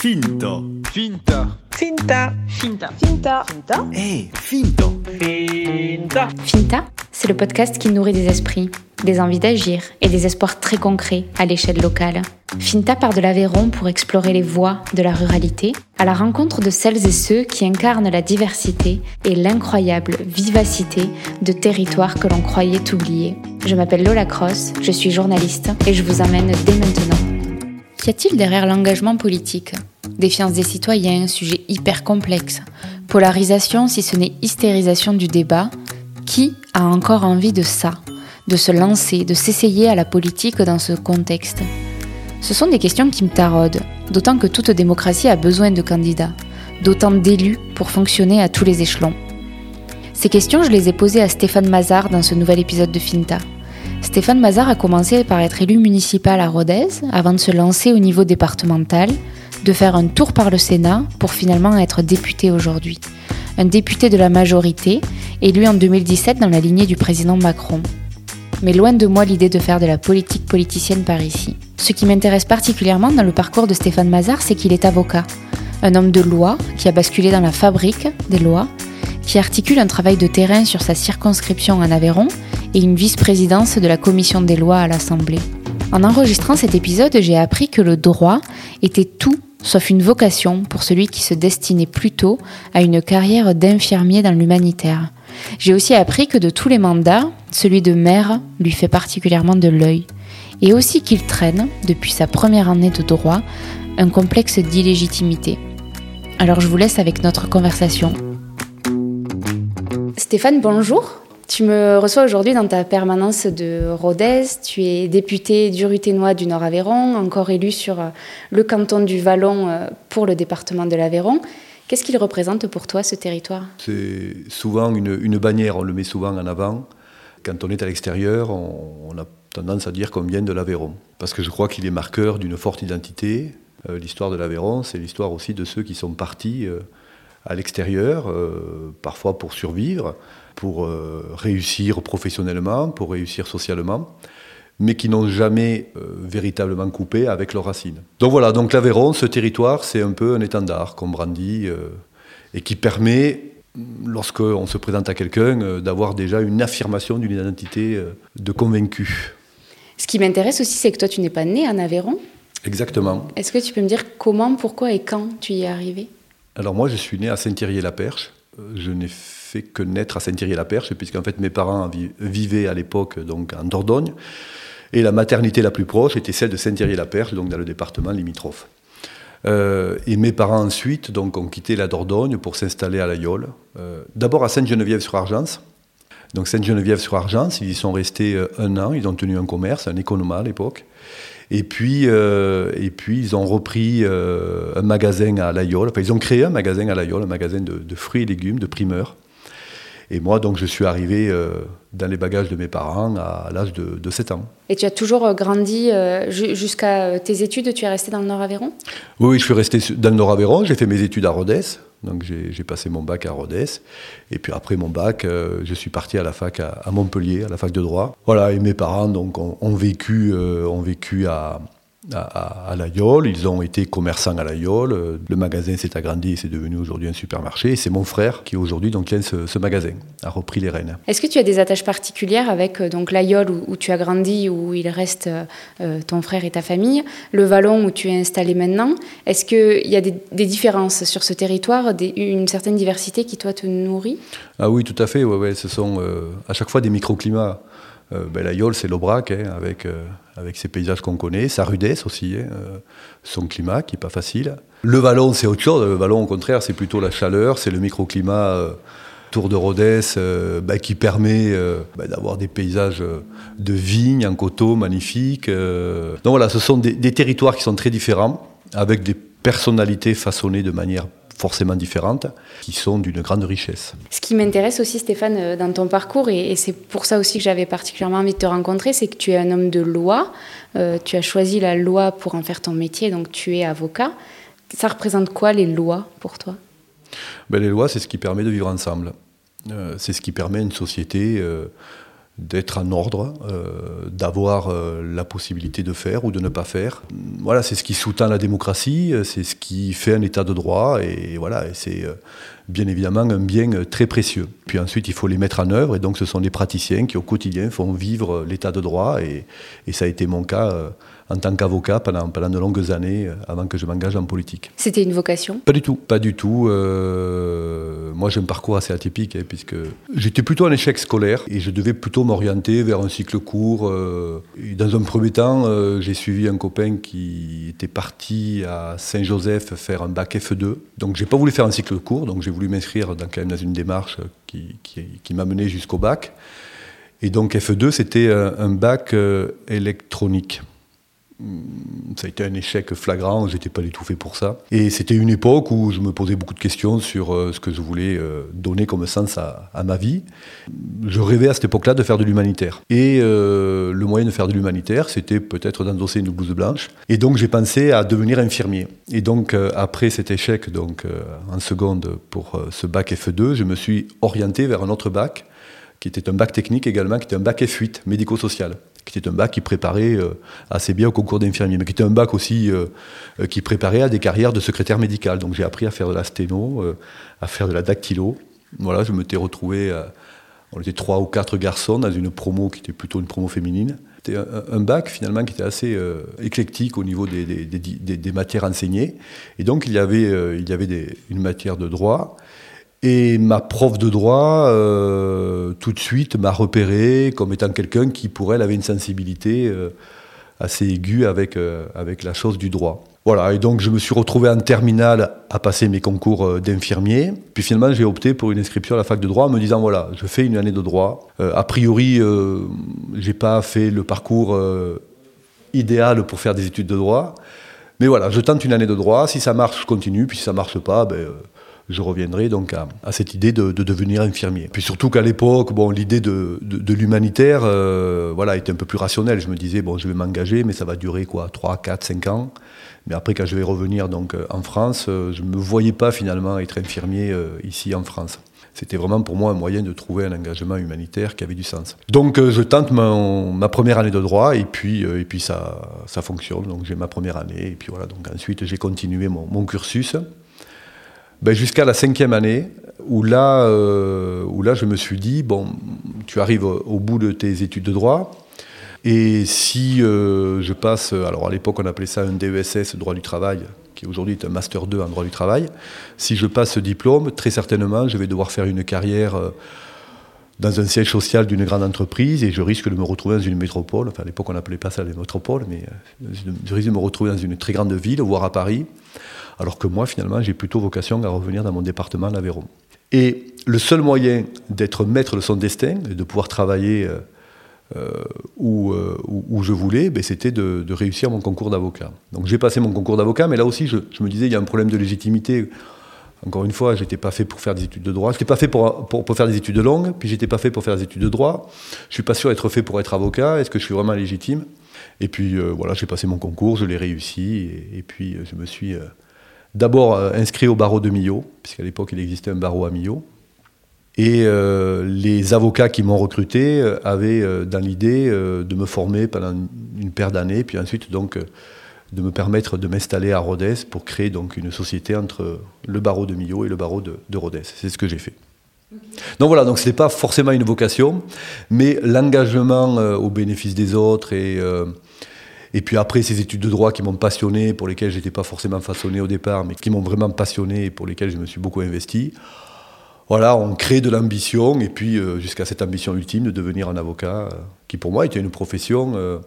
Finta. Finta. Finta. Finta. Finta. Finta. Eh, Finta. Finta. Finta, c'est le podcast qui nourrit des esprits, des envies d'agir et des espoirs très concrets à l'échelle locale. Finta part de l'Aveyron pour explorer les voies de la ruralité, à la rencontre de celles et ceux qui incarnent la diversité et l'incroyable vivacité de territoires que l'on croyait oubliés. Je m'appelle Lola Cross, je suis journaliste et je vous emmène dès maintenant. Qu'y a-t-il derrière l'engagement politique? Défiance des citoyens, sujet hyper complexe. Polarisation, si ce n'est hystérisation du débat. Qui a encore envie de ça? De se lancer, de s'essayer à la politique dans ce contexte? Ce sont des questions qui me taraudent, d'autant que toute démocratie a besoin de candidats, d'autant d'élus pour fonctionner à tous les échelons. Ces questions, je les ai posées à Stéphane Mazard dans ce nouvel épisode de Finta. Stéphane Mazard a commencé par être élu municipal à Rodez avant de se lancer au niveau départemental, de faire un tour par le Sénat pour finalement être député aujourd'hui. Un député de la majorité, élu en 2017 dans la lignée du président Macron. Mais loin de moi l'idée de faire de la politique politicienne par ici. Ce qui m'intéresse particulièrement dans le parcours de Stéphane Mazard, c'est qu'il est avocat. Un homme de loi qui a basculé dans la fabrique des lois, qui articule un travail de terrain sur sa circonscription en Aveyron et une vice-présidence de la commission des lois à l'Assemblée. En enregistrant cet épisode, j'ai appris que le droit était tout sauf une vocation pour celui qui se destinait plutôt à une carrière d'infirmier dans l'humanitaire. J'ai aussi appris que de tous les mandats, celui de maire lui fait particulièrement de l'œil, et aussi qu'il traîne, depuis sa première année de droit, un complexe d'illégitimité. Alors je vous laisse avec notre conversation. Stéphane, bonjour. Tu me reçois aujourd'hui dans ta permanence de Rodez. Tu es député du Ruténois du Nord-Aveyron, encore élu sur le canton du Vallon pour le département de l'Aveyron. Qu'est-ce qu'il représente pour toi, ce territoire? C'est souvent une, bannière, on le met souvent en avant. Quand on est à l'extérieur, on, a tendance à dire qu'on vient de l'Aveyron. Parce que je crois qu'il est marqueur d'une forte identité. Euh, l'histoire de l'Aveyron, c'est l'histoire aussi de ceux qui sont partis euh, à l'extérieur, euh, parfois pour survivre, pour euh, réussir professionnellement, pour réussir socialement, mais qui n'ont jamais euh, véritablement coupé avec leurs racines. Donc voilà, donc l'Aveyron, ce territoire, c'est un peu un étendard qu'on brandit et qui permet, lorsqu'on se présente à quelqu'un, d'avoir déjà une affirmation d'une identité de convaincu. Ce qui m'intéresse aussi, c'est que toi, tu n'es pas né en Aveyron. Exactement. Est-ce que tu peux me dire comment, pourquoi et quand tu y es arrivé? Alors moi, je suis né à Saint-Thierry-la-Perche. Je n'ai fait que naître à Saint-Thierry-la-Perche, puisqu'en fait mes parents vivaient à l'époque donc en Dordogne, et la maternité la plus proche était celle de Saint-Thierry-la-Perche, donc dans le département limitrophe. Euh, et mes parents ensuite donc, ont quitté la Dordogne pour s'installer à La Yole, euh, d'abord à Sainte-Geneviève-sur-Argence. Donc Sainte-Geneviève-sur-Argence, ils y sont restés euh, un an, ils ont tenu un commerce, un économat à l'époque. Et puis, euh, et puis, ils ont repris euh, un magasin à La Yole. Enfin, ils ont créé un magasin à La Yole, un magasin de, de fruits et légumes, de primeurs. Et moi, donc, je suis arrivé euh, dans les bagages de mes parents à l'âge de, de, 7 ans. Et tu as toujours grandi jusqu'à tes études Tu es resté dans le Nord-Aveyron? Oui, oui, je suis resté dans le Nord-Aveyron. J'ai fait mes études à Rodez. Donc, j'ai passé mon bac à Rodez. Et puis, après mon bac, euh, je suis parti à la fac à, Montpellier, à la fac de droit. Voilà, et mes parents donc, ont, ont vécu, euh, ont vécu à, à, à La Yole, ils ont été commerçants à La Yole, le magasin s'est agrandi et c'est devenu aujourd'hui un supermarché, c'est mon frère qui aujourd'hui donc tient ce, ce, magasin, a repris les rênes. Est-ce que tu as des attaches particulières avec donc La Yole où, où tu as grandi, où il reste euh, ton frère et ta famille, le Vallon où tu es installé maintenant? Est-ce qu'il y a des, des, différences sur ce territoire, des, une certaine diversité qui toi te nourrit? Ah oui, tout à fait, ouais, ouais, ce sont euh, à chaque fois des microclimats. Euh, ben, la Yole, c'est l'Aubrac, hein, avec, euh, avec ses paysages qu'on connaît, sa rudesse aussi, hein, euh, son climat qui n'est pas facile. Le Vallon, c'est autre chose. Le Vallon, au contraire, c'est plutôt la chaleur, c'est le microclimat euh, Tour de Rodez ben, qui permet ben, d'avoir des paysages de vignes en coteaux magnifiques. Donc voilà, ce sont des territoires qui sont très différents, avec des personnalités façonnées de manière forcément différentes, qui sont d'une grande richesse. Ce qui m'intéresse aussi, Stéphane, dans ton parcours, et, c'est pour ça aussi que j'avais particulièrement envie de te rencontrer, c'est que tu es un homme de loi, euh, tu as choisi la loi pour en faire ton métier, donc tu es avocat. Ça représente quoi les lois pour toi? Ben, Les lois, c'est ce qui permet de vivre ensemble. Euh, c'est ce qui permet à une société euh, d'être en ordre, euh, d'avoir euh, la possibilité de faire ou de ne pas faire. Voilà, c'est ce qui sous-tend la démocratie, c'est ce qui fait un état de droit, et voilà, et c'est euh, bien évidemment un bien très précieux. Puis ensuite, il faut les mettre en œuvre, et donc ce sont des praticiens qui au quotidien font vivre l'état de droit, et, ça a été mon cas en tant qu'avocat pendant, pendant de longues années euh, avant que je m'engage en politique. C'était une vocation? Pas du tout, pas du tout. Euh, moi j'ai un parcours assez atypique hein, puisque j'étais plutôt en échec scolaire et je devais plutôt m'orienter vers un cycle court. Euh, dans un premier temps, j'ai suivi un copain qui était parti à Saint-Joseph faire un bac F2. Donc j'ai pas voulu faire un cycle court, donc j'ai voulu m'inscrire dans, quand même dans une démarche qui, qui, qui m'a mené jusqu'au bac. Et donc F2, c'était un bac électronique. Mm, ça a été un échec flagrant, j'étais pas du tout fait pour ça. Et c'était une époque où je me posais beaucoup de questions sur euh, ce que je voulais euh, donner comme sens à, ma vie. Je rêvais à cette époque-là de faire de l'humanitaire. Et euh, le moyen de faire de l'humanitaire, c'était peut-être d'endosser une blouse blanche. Et donc j'ai pensé à devenir infirmier. Et donc après cet échec donc en seconde pour ce bac F2, je me suis orienté vers un autre bac qui était un bac technique également, qui était un bac F8 médico-social qui était un bac qui préparait euh, assez bien au concours d'infirmier, mais qui était un bac aussi euh, euh, qui préparait à des carrières de secrétaire médical. Donc j'ai appris à faire de la sténo, à faire de la dactylo. Voilà, je m'étais retrouvé, on était trois ou quatre garçons dans une promo qui était plutôt une promo féminine. C'était un, bac finalement qui était assez éclectique au niveau des, matières enseignées. Et donc il y avait une matière de droit et ma prof de droit, euh, tout de suite, m'a repéré comme étant quelqu'un qui, pour elle, avait une sensibilité euh, assez aiguë avec, euh, avec la chose du droit. Voilà, et donc je me suis retrouvé en terminale à passer mes concours d'infirmier. Puis finalement, j'ai opté pour une inscription à la fac de droit en me disant voilà, je fais une année de droit. a priori, j'ai pas fait le parcours idéal pour faire des études de droit. Mais voilà, je tente une année de droit. Si ça marche, je continue. Puis si ça marche pas, ben je reviendrai donc à, cette idée de, devenir infirmier. Puis surtout qu'à l'époque, bon, l'idée de, de, l'humanitaire euh, voilà, était un peu plus rationnelle. Je me disais, bon, je vais m'engager, mais ça va durer quoi 3, 4, 5 ans. Mais après, quand je vais revenir donc, euh, en France, euh, je ne me voyais pas finalement être infirmier ici en France. C'était vraiment pour moi un moyen de trouver un engagement humanitaire qui avait du sens. Donc je tente ma, première année de droit et puis, et puis ça, ça fonctionne. Donc j'ai ma première année et puis voilà. Donc ensuite j'ai continué mon cursus ben Jusqu'à la cinquième année, où là, euh, où là, je me suis dit, bon, tu arrives au bout de tes études de droit, et si euh, je passe, alors à l'époque on appelait ça un DESS, droit du travail, qui aujourd'hui est un Master 2 en droit du travail, si je passe ce diplôme, très certainement, je vais devoir faire une carrière euh, dans un siège social d'une grande entreprise et je risque de me retrouver dans une métropole. Enfin, à l'époque, on n'appelait pas ça les métropoles, mais je risque de me retrouver dans une très grande ville, voire à Paris alors que moi, finalement, j'ai plutôt vocation à revenir dans mon département, l'Aveyron. Et le seul moyen d'être maître de son destin, et de pouvoir travailler euh, euh, euh, où, je voulais, ben, c'était de, réussir mon concours d'avocat. Donc j'ai passé mon concours d'avocat, mais là aussi, je, me disais, il y a un problème de légitimité. Encore une fois, je n'étais pas fait pour faire des études de droit. Je n'étais pas fait pour, pour, faire des études longues, puis j'étais pas fait pour faire des études de droit. Je suis pas sûr d'être fait pour être avocat. Est-ce que je suis vraiment légitime? Et puis voilà, j'ai passé mon concours, je l'ai réussi, et, puis je me suis d'abord euh, inscrit au barreau de Millau, puisqu'à l'époque il existait un barreau à Millau. Et euh, les avocats qui m'ont recruté euh, avaient dans l'idée de me former pendant une paire d'années, puis ensuite donc de me permettre de m'installer à Rodez pour créer donc une société entre le barreau de Millau et le barreau de, de Rodez. C'est ce que j'ai fait. Donc voilà, donc ce n'est pas forcément une vocation, mais l'engagement au bénéfice des autres et et puis après, ces études de droit qui m'ont passionné, pour lesquelles je n'étais pas forcément façonné au départ, mais qui m'ont vraiment passionné et pour lesquelles je me suis beaucoup investi. Voilà, on crée de l'ambition, et puis euh, jusqu'à cette ambition ultime de devenir un avocat, euh, qui pour moi était une profession euh,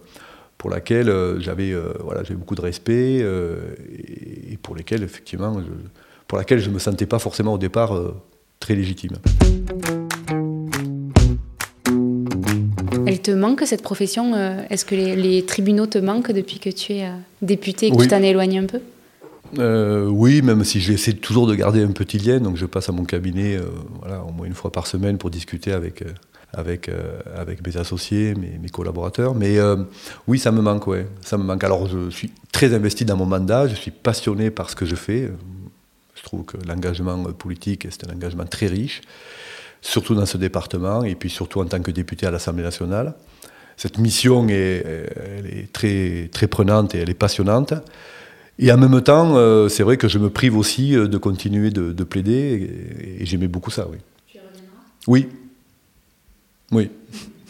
pour laquelle j'avais voilà, beaucoup de respect, et, pour lesquelles, effectivement, pour laquelle je ne me sentais pas forcément au départ très légitime. Te manque cette profession euh, Est-ce que les, tribunaux te manquent depuis que tu es euh, député et que tu t'en éloignes un peu? Euh, oui, même si j'essaie toujours de garder un petit lien, donc je passe à mon cabinet voilà, au moins une fois par semaine pour discuter avec, avec, avec mes associés, mes, mes collaborateurs. Mais oui, ça me manque, ouais, ça me manque. Alors je suis très investi dans mon mandat, je suis passionné par ce que je fais. Je trouve que l'engagement politique, c'est un engagement très riche surtout dans ce département, et puis surtout en tant que député à l'Assemblée nationale. Cette mission est, elle est très, très prenante et elle est passionnante. Et en même temps, euh, c'est vrai que je me prive aussi euh, de continuer de, plaider, et, j'aimais beaucoup ça, oui. Tu y reviendras? Oui. Oui.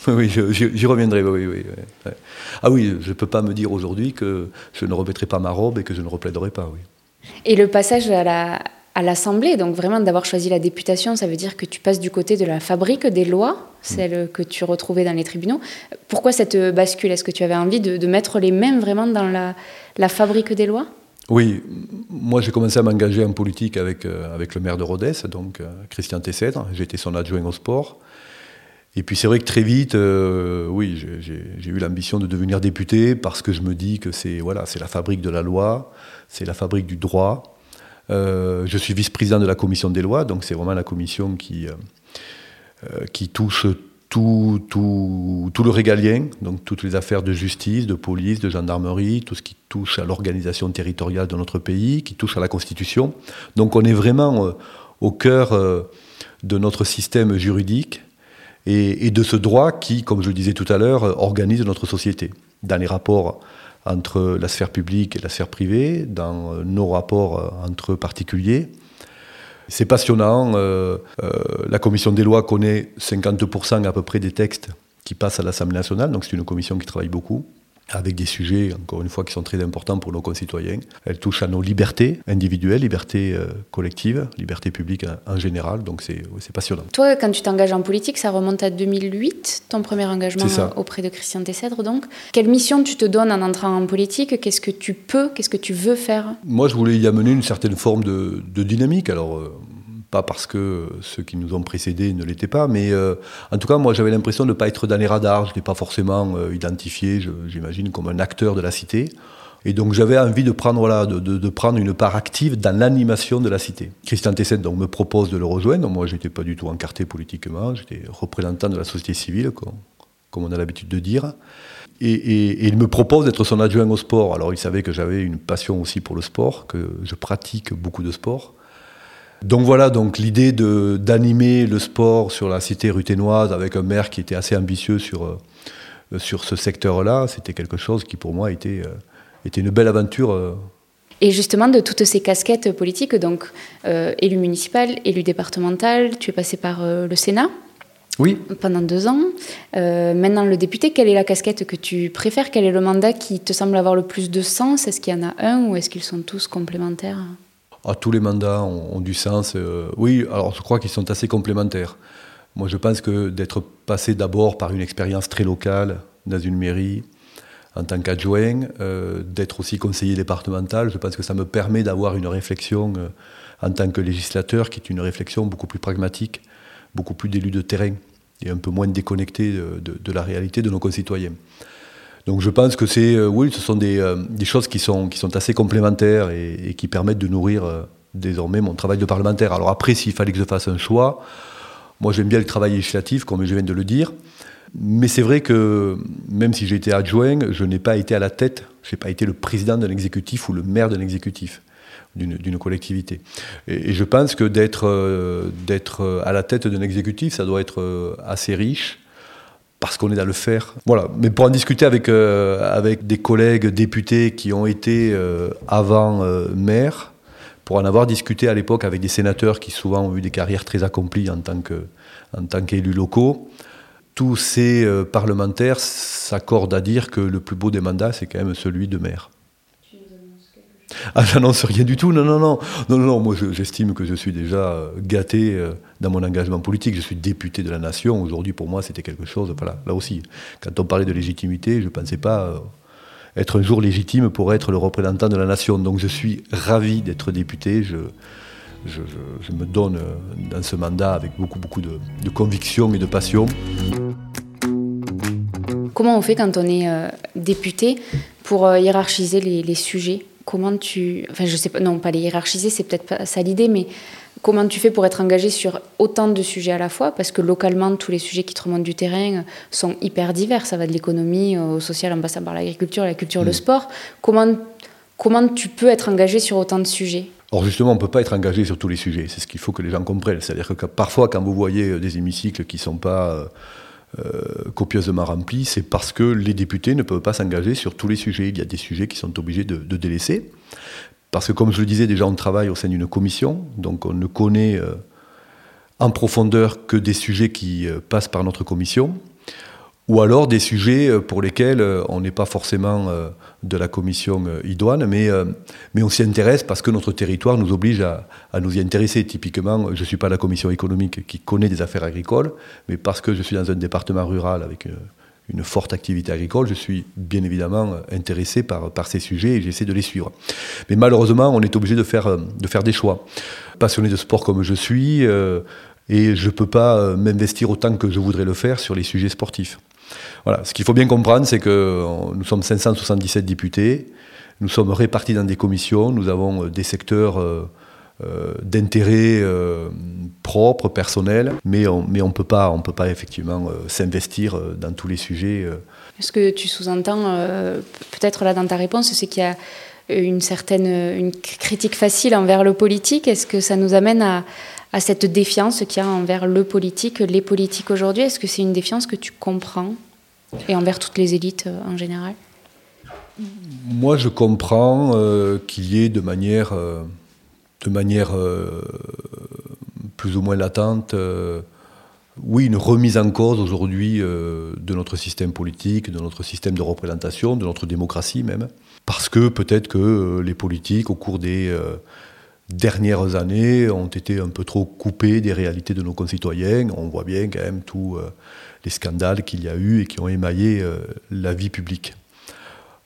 Oui, j'y reviendrai, oui, oui, Ah oui, je ne peux pas me dire aujourd'hui que je ne remettrai pas ma robe et que je ne replaiderai pas, oui. Et le passage à la, à l'Assemblée. Donc vraiment d'avoir choisi la députation, ça veut dire que tu passes du côté de la fabrique des lois, celles que tu retrouvais dans les tribunaux. Pourquoi cette bascule? Est-ce que tu avais envie de, mettre les mêmes vraiment dans la, la fabrique des lois? Oui, moi j'ai commencé à m'engager en politique avec, euh, avec le maire de Rodez, donc euh, Christian Tessèdre. J'étais son adjoint au sport. Et puis c'est vrai que très vite, euh, oui, j'ai eu l'ambition de devenir député parce que je me dis que c'est voilà, c'est la fabrique de la loi, c'est la fabrique du droit. Euh, je suis vice-président de la commission des lois, donc c'est vraiment la commission qui, euh, euh, qui touche tout, tout, tout, le régalien, donc toutes les affaires de justice, de police, de gendarmerie, tout ce qui touche à l'organisation territoriale de notre pays, qui touche à la Constitution. Donc on est vraiment au cœur de notre système juridique et, et, de ce droit qui, comme je le disais tout à l'heure, organise notre société dans les rapports entre la sphère publique et la sphère privée, dans nos rapports euh, entre particuliers. C'est passionnant. Euh, euh, la commission des lois connaît 50% à peu près des textes qui passent à l'Assemblée nationale, donc c'est une commission qui travaille beaucoup avec des sujets, encore une fois, qui sont très importants pour nos concitoyens. Elle touche à nos libertés individuelles, libertés euh, collectives, libertés publiques en, général, donc c'est passionnant. Toi, quand tu t'engages en politique, ça remonte à 2008, ton premier engagement auprès de Christian Tessèdre, donc. Quelle mission tu te donnes en entrant en politique? Qu'est-ce que tu peux, qu'est-ce que tu veux faire? Moi, je voulais y amener une certaine forme de, de dynamique. Alors, euh, pas parce que ceux qui nous ont précédés ne l'étaient pas, mais euh, en tout cas, moi j'avais l'impression de ne pas être dans les radars, je n'étais pas forcément euh, identifié, j'imagine, comme un acteur de la cité. Et donc j'avais envie de prendre, voilà, de, prendre une part active dans l'animation de la cité. Christian Tesset donc, me propose de le rejoindre. Moi, je n'étais pas du tout encarté politiquement, j'étais représentant de la société civile, comme, on a l'habitude de dire. Et, et, il me propose d'être son adjoint au sport. Alors il savait que j'avais une passion aussi pour le sport, que je pratique beaucoup de sport. Donc voilà, donc l'idée d'animer le sport sur la cité ruténoise avec un maire qui était assez ambitieux sur, euh, sur ce secteur-là, c'était quelque chose qui pour moi était, euh, était une belle aventure. Euh. Et justement, de toutes ces casquettes politiques, donc élu municipal, élu départemental, tu es passé par le Sénat oui. pendant deux ans. maintenant, le député, quelle est la casquette que tu préfères? Quel est le mandat qui te semble avoir le plus de sens? Est-ce qu'il y en a un ou est-ce qu'ils sont tous complémentaires? Ah, tous les mandats ont, du sens. Euh, oui, alors je crois qu'ils sont assez complémentaires. Moi, je pense que d'être passé d'abord par une expérience très locale dans une mairie, en tant qu'adjoint, euh, d'être aussi conseiller départemental, je pense que ça me permet d'avoir une réflexion euh, en tant que législateur qui est une réflexion beaucoup plus pragmatique, beaucoup plus d'élu de terrain et un peu moins déconnecté de la réalité de nos concitoyens. Donc je pense que c'est, euh, oui, ce sont des, euh, des, choses qui sont, qui sont assez complémentaires et, qui permettent de nourrir euh, désormais mon travail de parlementaire. Alors après, s'il fallait que je fasse un choix, moi j'aime bien le travail législatif, comme je viens de le dire. Mais c'est vrai que même si j'ai été adjoint, je n'ai pas été à la tête, je n'ai pas été le président d'un exécutif ou le maire d'un exécutif d'une collectivité. Et, et, je pense que d'être à la tête d'un exécutif, ça doit être assez riche, parce qu'on est dans le faire. Voilà. Mais pour en discuter avec, euh, avec des collègues députés qui ont été euh, avant euh, maires, pour en avoir discuté à l'époque avec des sénateurs qui souvent ont eu des carrières très accomplies en tant qu'élus locaux, tous ces parlementaires s'accordent à dire que le plus beau des mandats, c'est quand même celui de maire. Ah, j'annonce rien du tout. Non, non, non. Non, non, moi, j'estime que je suis déjà euh, gâté euh, dans mon engagement politique. Je suis député de la nation. Aujourd'hui, pour moi, c'était quelque chose. Voilà, là aussi, quand on parlait de légitimité, je ne pensais pas euh, être un jour légitime pour être le représentant de la nation. Donc, je suis ravi d'être député. Je, me donne dans ce mandat avec beaucoup, beaucoup de, conviction et de passion. Comment on fait quand on est député pour hiérarchiser les sujets? Comment tu. Enfin, je sais pas, non, pas les hiérarchiser, c'est peut-être pas ça l'idée, mais comment tu fais pour être engagé sur autant de sujets à la fois? Parce que localement, tous les sujets qui te remontent du terrain sont hyper divers. Ça va de l'économie au social en passant par l'agriculture, la culture, le mm. sport. Comment, comment tu peux être engagé sur autant de sujets? Or justement, on ne peut pas être engagé sur tous les sujets, c'est ce qu'il faut que les gens comprennent. C'est-à-dire que parfois, quand vous voyez des hémicycles qui ne sont pas copieusement remplis, c'est parce que les députés ne peuvent pas s'engager sur tous les sujets. Il y a des sujets qui sont obligés de, délaisser. Parce que comme je le disais, déjà on travaille au sein d'une commission, donc on ne connaît en profondeur que des sujets qui passent par notre commission ou alors des sujets euh, pour lesquels euh, on n'est pas forcément euh, de la commission idoine, mais, on s'y intéresse parce que notre territoire nous oblige à, nous y intéresser. Typiquement, je ne suis pas la commission économique qui connaît des affaires agricoles, mais parce que je suis dans un département rural avec une, forte activité agricole, je suis bien évidemment intéressé par, ces sujets et j'essaie de les suivre. Mais malheureusement, on est obligé de faire des choix. Passionné de sport comme je suis, et je ne peux pas m'investir autant que je voudrais le faire sur les sujets sportifs. Voilà. Ce qu'il faut bien comprendre, c'est que euh, nous sommes 577 députés, nous sommes répartis dans des commissions, nous avons euh, des secteurs euh, d'intérêt propres, personnels, mais on ne peut, pas, peut pas effectivement s'investir dans tous les sujets. Ce que tu sous-entends, peut-être là dans ta réponse, c'est qu'il y a une certaine une critique facile envers le politique? Est-ce que ça nous amène à, à cette défiance qu'il y a envers le politique, les politiques aujourd'hui Est-ce que c'est une défiance que tu comprends et envers toutes les élites euh, en général? Moi, je comprends euh, qu'il y ait de manière, euh, de manière plus ou moins latente, oui, une remise en cause aujourd'hui de notre système politique, de notre système de représentation, de notre démocratie même. Parce que peut-être que les politiques, au cours des dernières années, ont été un peu trop coupés des réalités de nos concitoyens. On voit bien quand même tout les scandales qu'il y a eu et qui ont émaillé euh, la vie publique.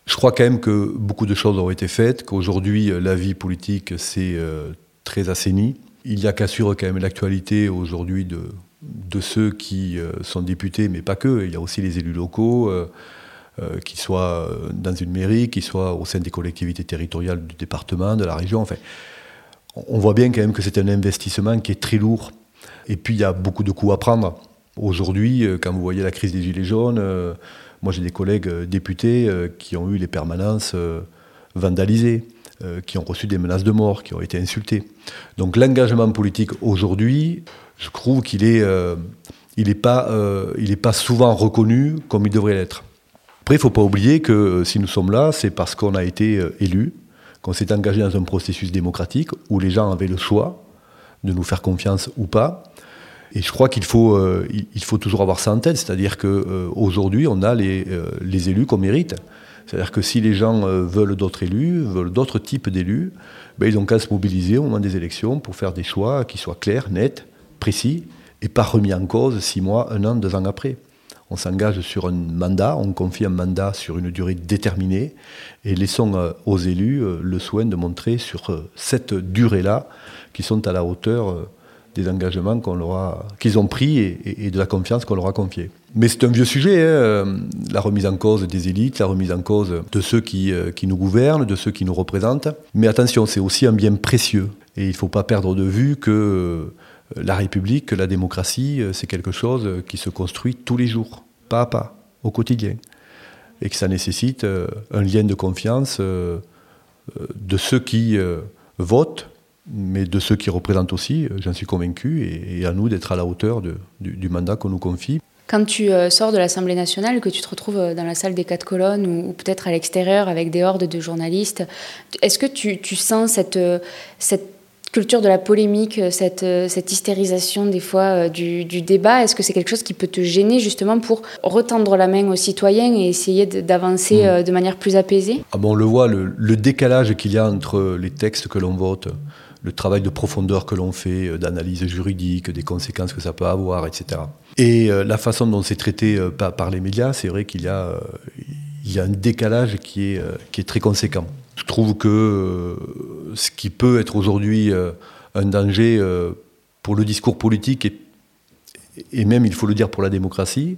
Je crois quand même que beaucoup de choses ont été faites, qu'aujourd'hui euh, la vie politique s'est euh, très assainie. Il y a qu'assure quand même l'actualité aujourd'hui de, ceux qui sont députés, mais pas que. Il y a aussi les élus locaux, qu'ils soient dans une mairie, qu'ils soient au sein des collectivités territoriales du département, de la région. On voit bien quand même que c'est un investissement qui est très lourd. Et puis il y a beaucoup de coups à prendre. Aujourd'hui, euh, quand vous voyez la crise des Gilets jaunes, euh, moi j'ai des collègues euh, députés qui ont eu les permanences vandalisées, qui ont reçu des menaces de mort, qui ont été insultés. Donc l'engagement politique aujourd'hui, je trouve qu'il est, il n'est pas, pas souvent reconnu comme il devrait l'être. Après, il ne faut pas oublier que si nous sommes là, c'est parce qu'on a été élus, qu'on s'est engagé dans un processus démocratique où les gens avaient le choix de nous faire confiance ou pas. Et je crois qu'il faut, euh, toujours avoir ça en tête, c'est-à-dire qu'aujourd'hui, euh, on a les, euh, les élus qu'on mérite. C'est-à-dire que si les gens veulent d'autres élus, veulent d'autres types d'élus, ben, ils ont qu'à se mobiliser au moment des élections pour faire des choix qui soient clairs, nets, précis, et pas remis en cause six mois, un an, deux ans après. On s'engage sur un mandat, on confie un mandat sur une durée déterminée, et laissons aux élus le soin de montrer sur cette durée-là qu'ils sont à la hauteur des engagements qu'ils ont pris et, de la confiance qu'on leur a confiée. Mais c'est un vieux sujet, hein, euh, la remise en cause des élites, la remise en cause de ceux qui, euh, qui nous gouvernent, de ceux qui nous représentent. Mais attention, c'est aussi un bien précieux. Et il ne faut pas perdre de vue que euh, la République, que la démocratie, c'est quelque chose qui se construit tous les jours, pas à pas, au quotidien. Et que ça nécessite un lien de confiance de ceux qui votent mais de ceux qui représentent aussi, euh, j'en suis convaincu, et, à nous d'être à la hauteur du, mandat qu'on nous confie. Quand tu euh, sors de l'Assemblée nationale, que tu te retrouves euh, dans la salle des quatre colonnes ou, peut-être à l'extérieur avec des hordes de journalistes, est-ce que tu, sens cette, cette culture de la polémique, cette, cette hystérisation des fois du, débat Est-ce que c'est quelque chose qui peut te gêner justement pour retendre la main aux citoyens et essayer d'avancer mmh. de manière plus apaisée? Ah bon, On le voit, le, le décalage qu'il y a entre les textes que l'on vote le travail de profondeur que l'on fait, euh, d'analyse juridique, des conséquences que ça peut avoir, etc. Et euh, la façon dont c'est traité euh, par, les médias, c'est vrai qu'il y, a, il un décalage qui est, qui est très conséquent. Je trouve que ce qui peut être aujourd'hui un danger pour le discours politique et, même, il faut le dire, pour la démocratie,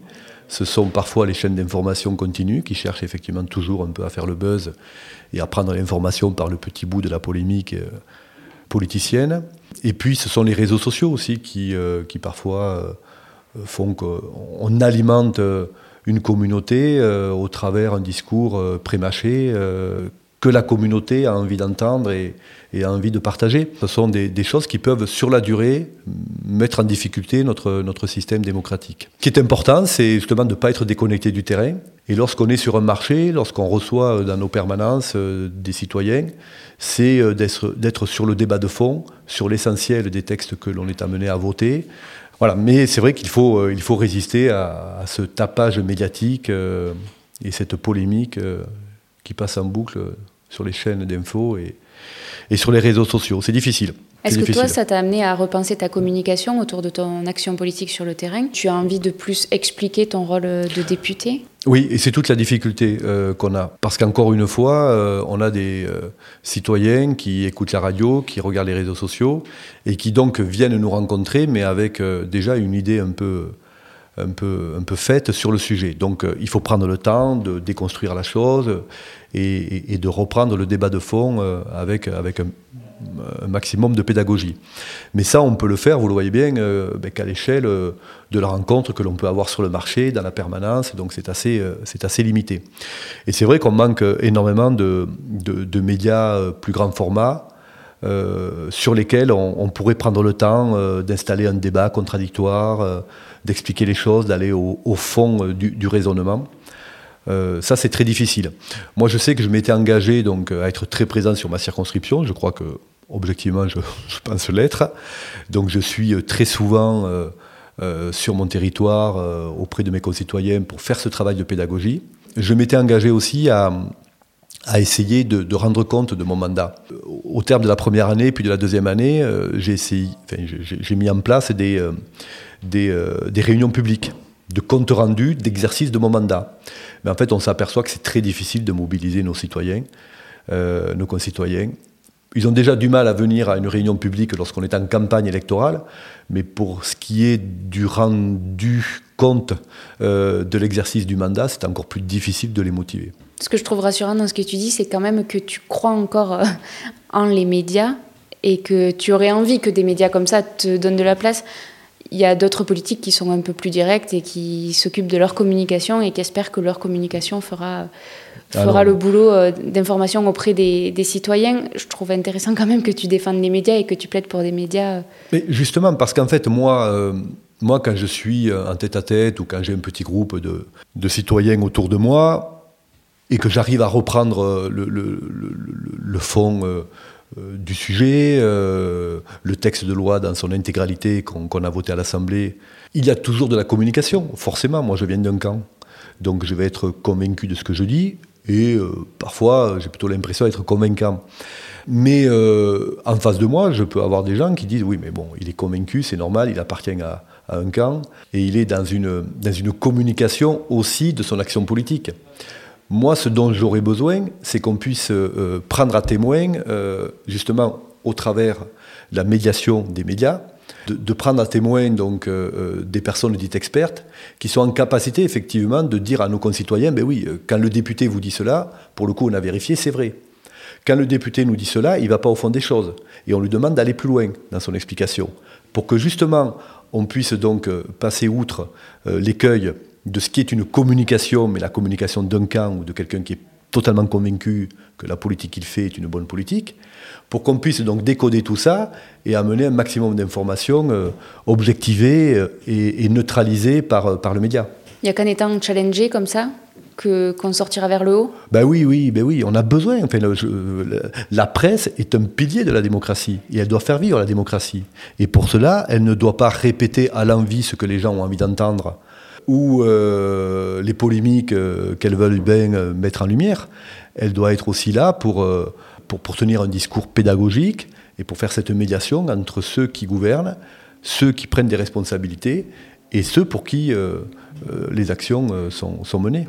ce sont parfois les chaînes d'information continues qui cherchent effectivement toujours un peu à faire le buzz et à prendre l'information par le petit bout de la polémique politicienne. Et puis ce sont les réseaux sociaux aussi qui, euh, qui parfois euh, font qu'on alimente euh, une communauté au travers d'un discours prémâché que la communauté a envie d'entendre et, a envie de partager. Ce sont des, choses qui peuvent, sur la durée, mettre en difficulté notre, notre système démocratique. Ce qui est important, c'est justement de ne pas être déconnecté du terrain. Et lorsqu'on est sur un marché, lorsqu'on reçoit dans nos permanences euh, des citoyens, c'est euh, d'être sur le débat de fond, sur l'essentiel des textes que l'on est amené à voter. Voilà, mais c'est vrai qu'il faut, euh, il faut résister à, ce tapage médiatique et cette polémique qui passe en boucle sur les chaînes d'infos et, et sur les réseaux sociaux. C'est difficile. Est-ce que toi, ça t'a amené à repenser ta communication autour de ton action politique sur le terrain? Tu as envie de plus expliquer ton rôle de député? Oui, et c'est toute la difficulté euh, qu'on a. Parce qu'encore une fois, euh, on a des euh, citoyens qui écoutent la radio, qui regardent les réseaux sociaux, et qui donc viennent nous rencontrer, mais avec déjà une idée un peu un peu, un peu faite sur le sujet. Donc il faut prendre le temps de déconstruire la chose et, de reprendre le débat de fond euh, avec, avec un, maximum de pédagogie. Mais ça, on peut le faire, vous le voyez bien, euh, ben, qu'à l'échelle euh, de la rencontre que l'on peut avoir sur le marché, dans la permanence, donc c'est assez, c'est assez limité. Et c'est vrai qu'on manque énormément de, de, médias plus grand format, sur lesquels on, pourrait prendre le temps d'installer un débat contradictoire, d'expliquer les choses, d'aller au, fond du, raisonnement. Euh, ça, c'est très difficile. Moi, je sais que je m'étais engagé donc, à être très présent sur ma circonscription. Je crois que, objectivement, je, pense l'être. Donc, je suis euh, très souvent euh, sur mon territoire auprès de mes concitoyens pour faire ce travail de pédagogie. Je m'étais engagé aussi à, essayer de, rendre compte de mon mandat. Au terme de la première année, puis de la deuxième année, j'ai j'ai mis en place des, des, des réunions publiques de compte rendu d'exercice de mon mandat. Mais en fait, on s'aperçoit que c'est très difficile de mobiliser nos citoyens, euh, nos concitoyens. Ils ont déjà du mal à venir à une réunion publique lorsqu'on est en campagne électorale, mais pour ce qui est du rendu compte euh, de l'exercice du mandat, c'est encore plus difficile de les motiver. Ce que je trouve rassurant dans ce que tu dis, c'est quand même que tu crois encore euh, en les médias et que tu aurais envie que des médias comme ça te donnent de la place il y a d'autres politiques qui sont un peu plus directes et qui s'occupent de leur communication et qui espèrent que leur communication fera, fera le boulot euh, d'information auprès des, citoyens. Je trouve intéressant quand même que tu défendes les médias et que tu plaides pour des médias. Euh. Mais justement, parce qu'en fait, moi, euh, moi, quand je suis en tête-à-tête ou quand j'ai un petit groupe de, de, citoyens autour de moi et que j'arrive à reprendre le, le, fond euh, du sujet, euh, le texte de loi dans son intégralité qu'on a voté à l'Assemblée. Il y a toujours de la communication, forcément. Moi, je viens d'un camp, donc je vais être convaincu de ce que je dis, et euh, parfois, j'ai plutôt l'impression d'être convaincant. Mais en face de moi, je peux avoir des gens qui disent oui, mais bon, il est convaincu, c'est normal, il appartient à, à, un camp, et il est dans une, dans une communication aussi de son action politique. Moi, ce dont j'aurais besoin, c'est qu'on puisse euh, prendre à témoin, euh, justement, au travers la médiation des médias, de, prendre à témoin donc euh, des personnes dites expertes qui sont en capacité effectivement de dire à nos concitoyens, ben oui, quand le député vous dit cela, pour le coup on a vérifié, c'est vrai. Quand le député nous dit cela, il ne va pas au fond des choses et on lui demande d'aller plus loin dans son explication pour que justement on puisse donc passer outre l'écueil de ce qui est une communication, mais la communication d'un camp ou de quelqu'un qui est totalement convaincu que la politique qu'il fait est une bonne politique, pour qu'on puisse donc décoder tout ça et amener un maximum d'informations euh, objectivées euh, et, neutralisées par, euh, par le média. Il n'y a qu'en étant challengé comme ça que, qu'on sortira vers le haut? Ben oui, oui, ben oui, on a besoin. Enfin, la presse est un pilier de la démocratie et elle doit faire vivre la démocratie. Et pour cela, elle ne doit pas répéter à l'envie ce que les gens ont envie d'entendre ou euh, les polémiques euh, qu'elles veulent bien euh, mettre en lumière, elle doit être aussi là pour, pour, pour, tenir un discours pédagogique et pour faire cette médiation entre ceux qui gouvernent, ceux qui prennent des responsabilités et ceux pour qui les actions sont menées.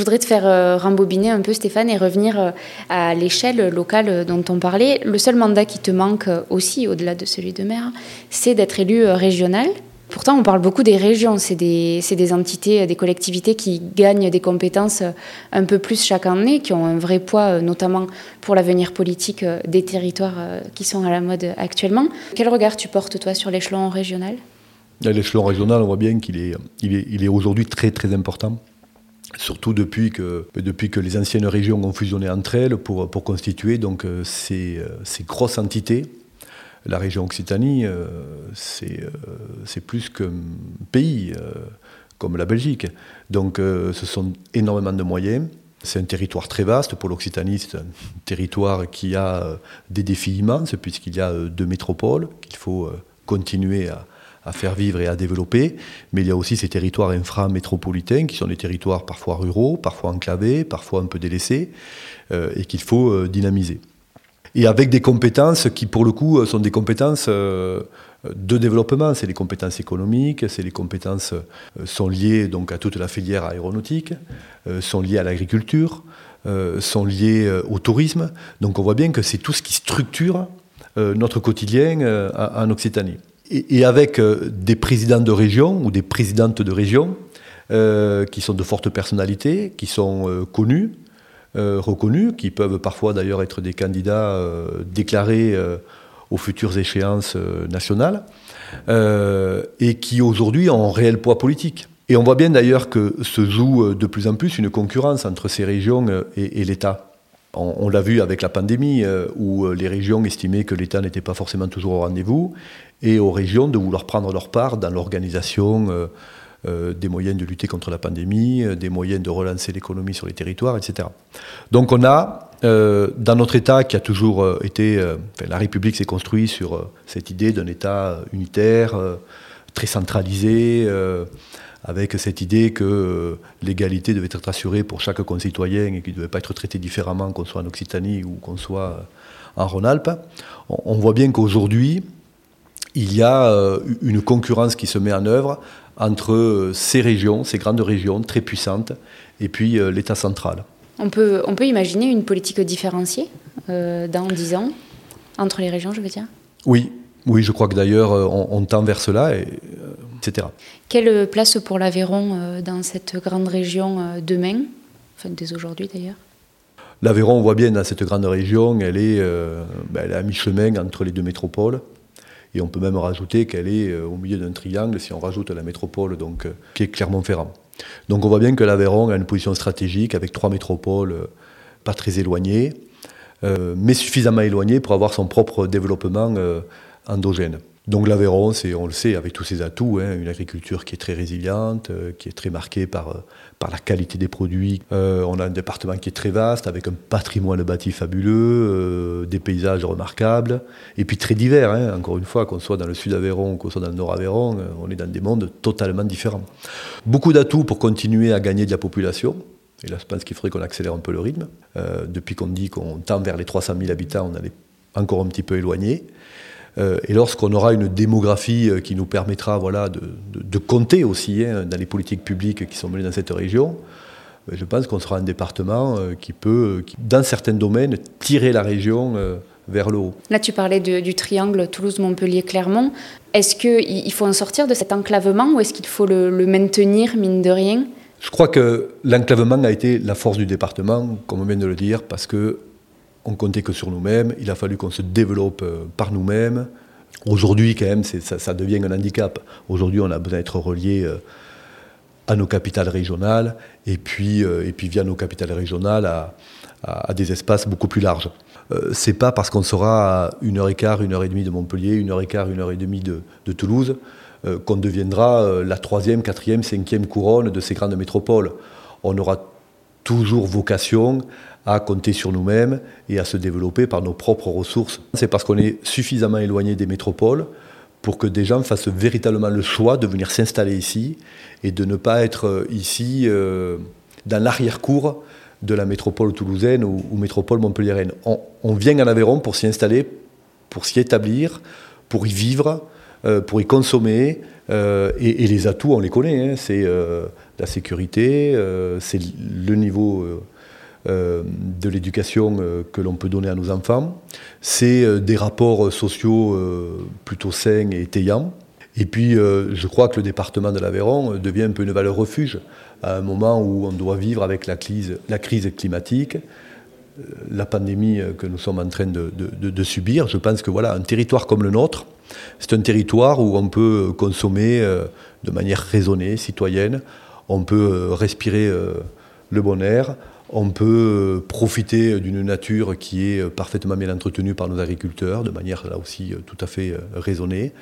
Voudrais te faire euh, rembobiner un peu, Stéphane, et revenir euh, à l'échelle locale dont on parlait. Le seul mandat qui te manque euh, aussi, au-delà de celui de maire, c'est d'être élu régional. Pourtant, on parle beaucoup des régions. C'est des, entités, des collectivités qui gagnent des compétences un peu plus chaque année, qui ont un vrai poids, notamment pour l'avenir politique des territoires qui sont à la mode actuellement. Quel regard tu portes, toi, sur l'échelon régional? L'échelon régional, on voit bien qu'il est, il est, il est aujourd'hui très, très important surtout depuis que, depuis que les anciennes régions ont fusionné entre elles pour, pour constituer donc, ces, ces grosses entités la région Occitanie, c'est plus qu'un pays, comme la Belgique. Donc ce sont énormément de moyens. C'est un territoire très vaste pour l'Occitanie, c'est un territoire qui a euh, des défis immenses puisqu'il y a euh, deux métropoles qu'il faut euh, continuer à, faire vivre et à développer, mais il y a aussi ces territoires inframétropolitains qui sont des territoires parfois ruraux, parfois enclavés, parfois un peu délaissés, et qu'il faut dynamiser. Et avec des compétences qui, pour le coup, sont des compétences de développement. C'est les compétences économiques, c'est les compétences euh, sont liées donc à toute la filière aéronautique, euh, sont liées à l'agriculture, euh, sont liées au tourisme. Donc on voit bien que c'est tout ce qui structure notre quotidien en Occitanie. Et, avec des présidents de région ou des présidentes de région qui sont de fortes personnalités, qui sont connus, reconnus, qui peuvent parfois d'ailleurs être des candidats déclarés aux futures échéances euh, nationales, euh, et qui aujourd'hui ont un réel poids politique. Et on voit bien d'ailleurs que se joue euh, de plus en plus une concurrence entre ces régions et, l'État. On, l'a vu avec la pandémie, où les régions estimaient que l'État n'était pas forcément toujours au rendez-vous, et aux régions de vouloir prendre leur part dans l'organisation des moyens de lutter contre la pandémie, des moyens de relancer l'économie sur les territoires, etc. Donc on a euh, dans notre État qui a toujours euh, été... Euh, la République s'est construite sur cette idée d'un État unitaire, très centralisé, avec cette idée que l'égalité devait être assurée pour chaque concitoyen et qu'il ne devait pas être traité différemment qu'on soit en Occitanie ou qu'on soit en Rhône-Alpes. On, voit bien qu'aujourd'hui, il y a une concurrence qui se met en œuvre entre ces régions, ces grandes régions très puissantes, et puis l'État central. On peut, on peut imaginer une politique différenciée euh, dans 10 ans, entre les régions, je veux dire? Oui, oui, je crois que d'ailleurs, euh, on, tend vers cela, et, euh, etc. Quelle place pour l'Aveyron dans cette grande région demain? Enfin, dès aujourd'hui d'ailleurs L'Aveyron, on voit bien dans cette grande région, elle est, ben, elle est à mi-chemin entre les deux métropoles. Et on peut même rajouter qu'elle est au milieu d'un triangle si on rajoute la métropole donc, qui est Clermont-Ferrand. Donc on voit bien que l'Aveyron a une position stratégique avec trois métropoles euh, pas très éloignées, euh, mais suffisamment éloignées pour avoir son propre développement euh, endogène. Donc l'Aveyron, c'est, on le sait, avec tous ses atouts, hein, une agriculture qui est très résiliente, euh, qui est très marquée par, euh, par la qualité des produits. Euh, on a un département qui est très vaste, avec un patrimoine bâti fabuleux, des paysages remarquables, et puis très divers. Hein. encore une fois, qu'on soit dans le sud Aveyron, qu'on soit dans le nord Aveyron, on est dans des mondes totalement différents. Beaucoup d'atouts pour continuer à gagner de la population. Et là, je pense qu'il faudrait qu'on accélère un peu le rythme. depuis qu'on dit qu'on tend vers les 300 000 habitants, on est encore un petit peu éloigné. Euh, et lorsqu'on aura une démographie euh, qui nous permettra voilà, de, compter aussi hein, dans les politiques publiques qui sont menées dans cette région, ben, je pense qu'on sera un département euh, qui peut, dans certains domaines, tirer la région vers le haut. Là, tu parlais du triangle Toulouse-Montpellier-Clermont. Est-ce qu'il faut en sortir de cet enclavement ou est-ce qu'il faut le, le, maintenir, mine de rien? Je crois que l'enclavement a été la force du département, comme on vient de le dire, parce que on comptait que sur nous-mêmes, il a fallu qu'on se développe euh, par nous-mêmes. Aujourd'hui, quand même, ça, devient un handicap. Aujourd'hui, on a besoin d'être relié euh, à nos capitales régionales et puis, euh, et puis via nos capitales régionales à, des espaces beaucoup plus larges. c'est pas parce qu'on sera à une heure et quart, une heure et demie de Montpellier, une heure et quart, une heure et demie de, de Toulouse qu'on deviendra la troisième, quatrième, cinquième couronne de ces grandes métropoles. On aura toujours vocation à compter sur nous-mêmes et à se développer par nos propres ressources. C'est parce qu'on est suffisamment éloigné des métropoles pour que des gens fassent véritablement le choix de venir s'installer ici et de ne pas être euh, ici euh, dans l'arrière-cour de la métropole toulousaine ou, métropole montpelliéraine. On, vient en Aveyron pour s'y installer, pour s'y établir, pour y vivre, euh, pour y consommer. et, les atouts, on les connaît. Hein. La sécurité, c'est le niveau euh, de l'éducation euh, que l'on peut donner à nos enfants. C'est euh, des rapports sociaux plutôt sains et étayants. Et puis, je crois que le département de l'Aveyron devient un peu une valeur refuge à un moment où on doit vivre avec la crise, climatique, la pandémie que nous sommes en train de, subir. Je pense que voilà, un territoire comme le nôtre, c'est un territoire où on peut consommer de manière raisonnée, citoyenne. On peut respirer le bon air, on peut profiter d'une nature qui est parfaitement bien entretenue par nos agriculteurs, de manière là aussi tout à fait raisonnée.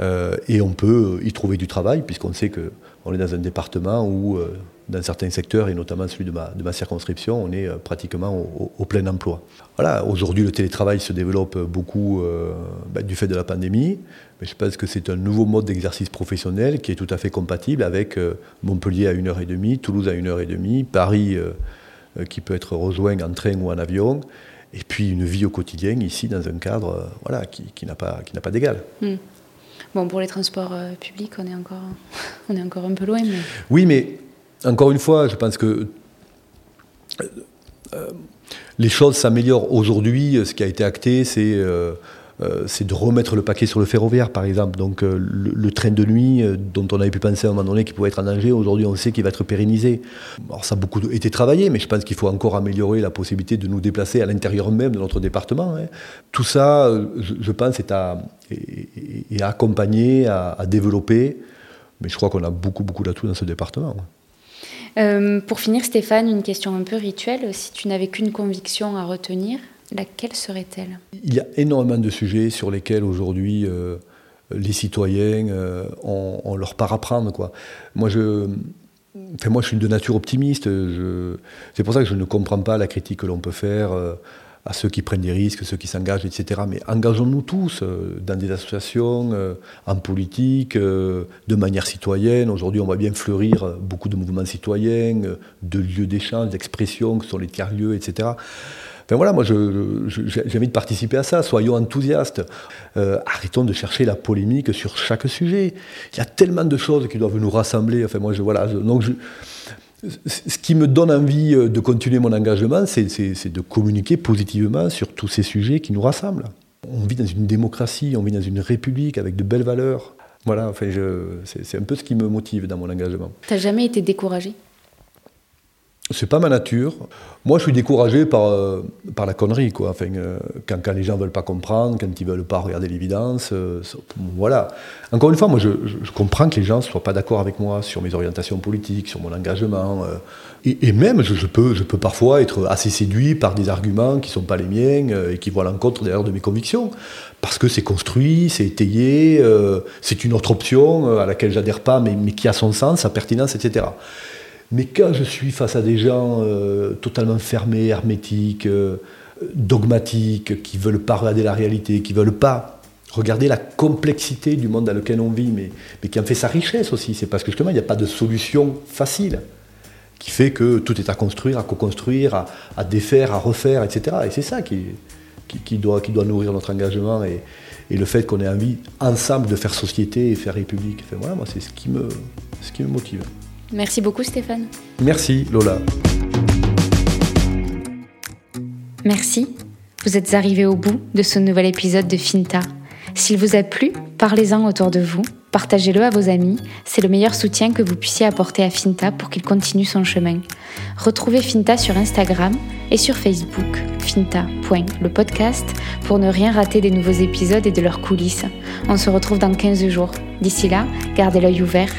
et on peut y trouver du travail, puisqu'on sait qu'on est dans un département où dans certains secteurs, et notamment celui de ma, de ma circonscription, on est euh, pratiquement au, plein emploi. Voilà, aujourd'hui, le télétravail se développe beaucoup euh, ben, du fait de la pandémie, mais je pense que c'est un nouveau mode d'exercice professionnel qui est tout à fait compatible avec euh, Montpellier à 1h30, Toulouse à 1h30, Paris qui peut être rejoint en train ou en avion, et puis une vie au quotidien ici dans un cadre voilà, qui, qui n'a pas, pas d'égal. Hmm. Bon, pour les transports publics, on est, encore, on est encore un peu loin. Mais... Oui, mais encore une fois, je pense que euh, les choses s'améliorent aujourd'hui. Ce qui a été acté, c'est euh, euh, de remettre le paquet sur le ferroviaire, par exemple. Donc le, train de nuit, dont on avait pu penser à un moment donné qu'il pouvait être en danger, aujourd'hui on sait qu'il va être pérennisé. Alors ça a beaucoup été travaillé, mais je pense qu'il faut encore améliorer la possibilité de nous déplacer à l'intérieur même de notre département. Hein. Tout ça, je, pense, est à, accompagner, à développer. Mais je crois qu'on a beaucoup, beaucoup d'atouts dans ce département. Euh, pour finir, Stéphane, une question un peu rituelle. Si tu n'avais qu'une conviction à retenir, laquelle serait-elle? Il y a énormément de sujets sur lesquels aujourd'hui euh, les citoyens euh, ont, leur part à prendre. Quoi. Moi, je, moi, je suis de nature optimiste. C'est pour ça que je ne comprends pas la critique que l'on peut faire à ceux qui prennent des risques, ceux qui s'engagent, etc. Mais engageons-nous tous euh, dans des associations, euh, en politique, euh, de manière citoyenne. Aujourd'hui, on voit bien fleurir beaucoup de mouvements citoyens, de lieux d'échange, d'expression, que sont les tiers-lieux, etc. Enfin voilà, moi j'ai envie de participer à ça, soyons enthousiastes. arrêtons de chercher la polémique sur chaque sujet. Il y a tellement de choses qui doivent nous rassembler. Enfin moi je voilà, donc ce qui me donne envie euh, de continuer mon engagement, c'est de communiquer positivement sur tous ces sujets qui nous rassemblent. On vit dans une démocratie, on vit dans une république avec de belles valeurs. Voilà, enfin, c'est un peu ce qui me motive dans mon engagement. Tu n'as jamais été découragé? C'est pas ma nature. Moi, je suis découragé par, euh, par la connerie, quoi. Enfin, euh, quand, les gens veulent pas comprendre, quand ils veulent pas regarder l'évidence, euh, voilà. Encore une fois, moi, je, comprends que les gens soient pas d'accord avec moi sur mes orientations politiques, sur mon engagement, et, même, je, peux, je peux parfois être assez séduit par des arguments qui sont pas les miens et qui vont à l'encontre d'ailleurs de mes convictions, parce que c'est construit, c'est étayé, c'est une autre option à laquelle j'adhère pas, mais qui a son sens, sa pertinence, etc. Mais quand je suis face à des gens euh, totalement fermés, hermétiques, euh, dogmatiques, qui ne veulent pas regarder la réalité, qui ne veulent pas regarder la complexité du monde dans lequel on vit, mais, qui en fait sa richesse aussi, c'est parce que justement il n'y a pas de solution facile qui fait que tout est à construire, à co-construire, à, défaire, à refaire, etc. Et c'est ça qui, doit, nourrir notre engagement et, le fait qu'on ait envie ensemble de faire société et faire république. Enfin, voilà, moi c'est ce qui me motive. Merci beaucoup Stéphane. Merci Lola. Merci. Vous êtes arrivé au bout de ce nouvel épisode de Finta. S'il vous a plu, parlez-en autour de vous, partagez-le à vos amis, c'est le meilleur soutien que vous puissiez apporter à Finta pour qu'il continue son chemin. Retrouvez Finta sur Instagram et sur Facebook, finta.lepodcast, pour ne rien rater des nouveaux épisodes et de leurs coulisses. On se retrouve dans 15 jours. D'ici là, gardez l'œil ouvert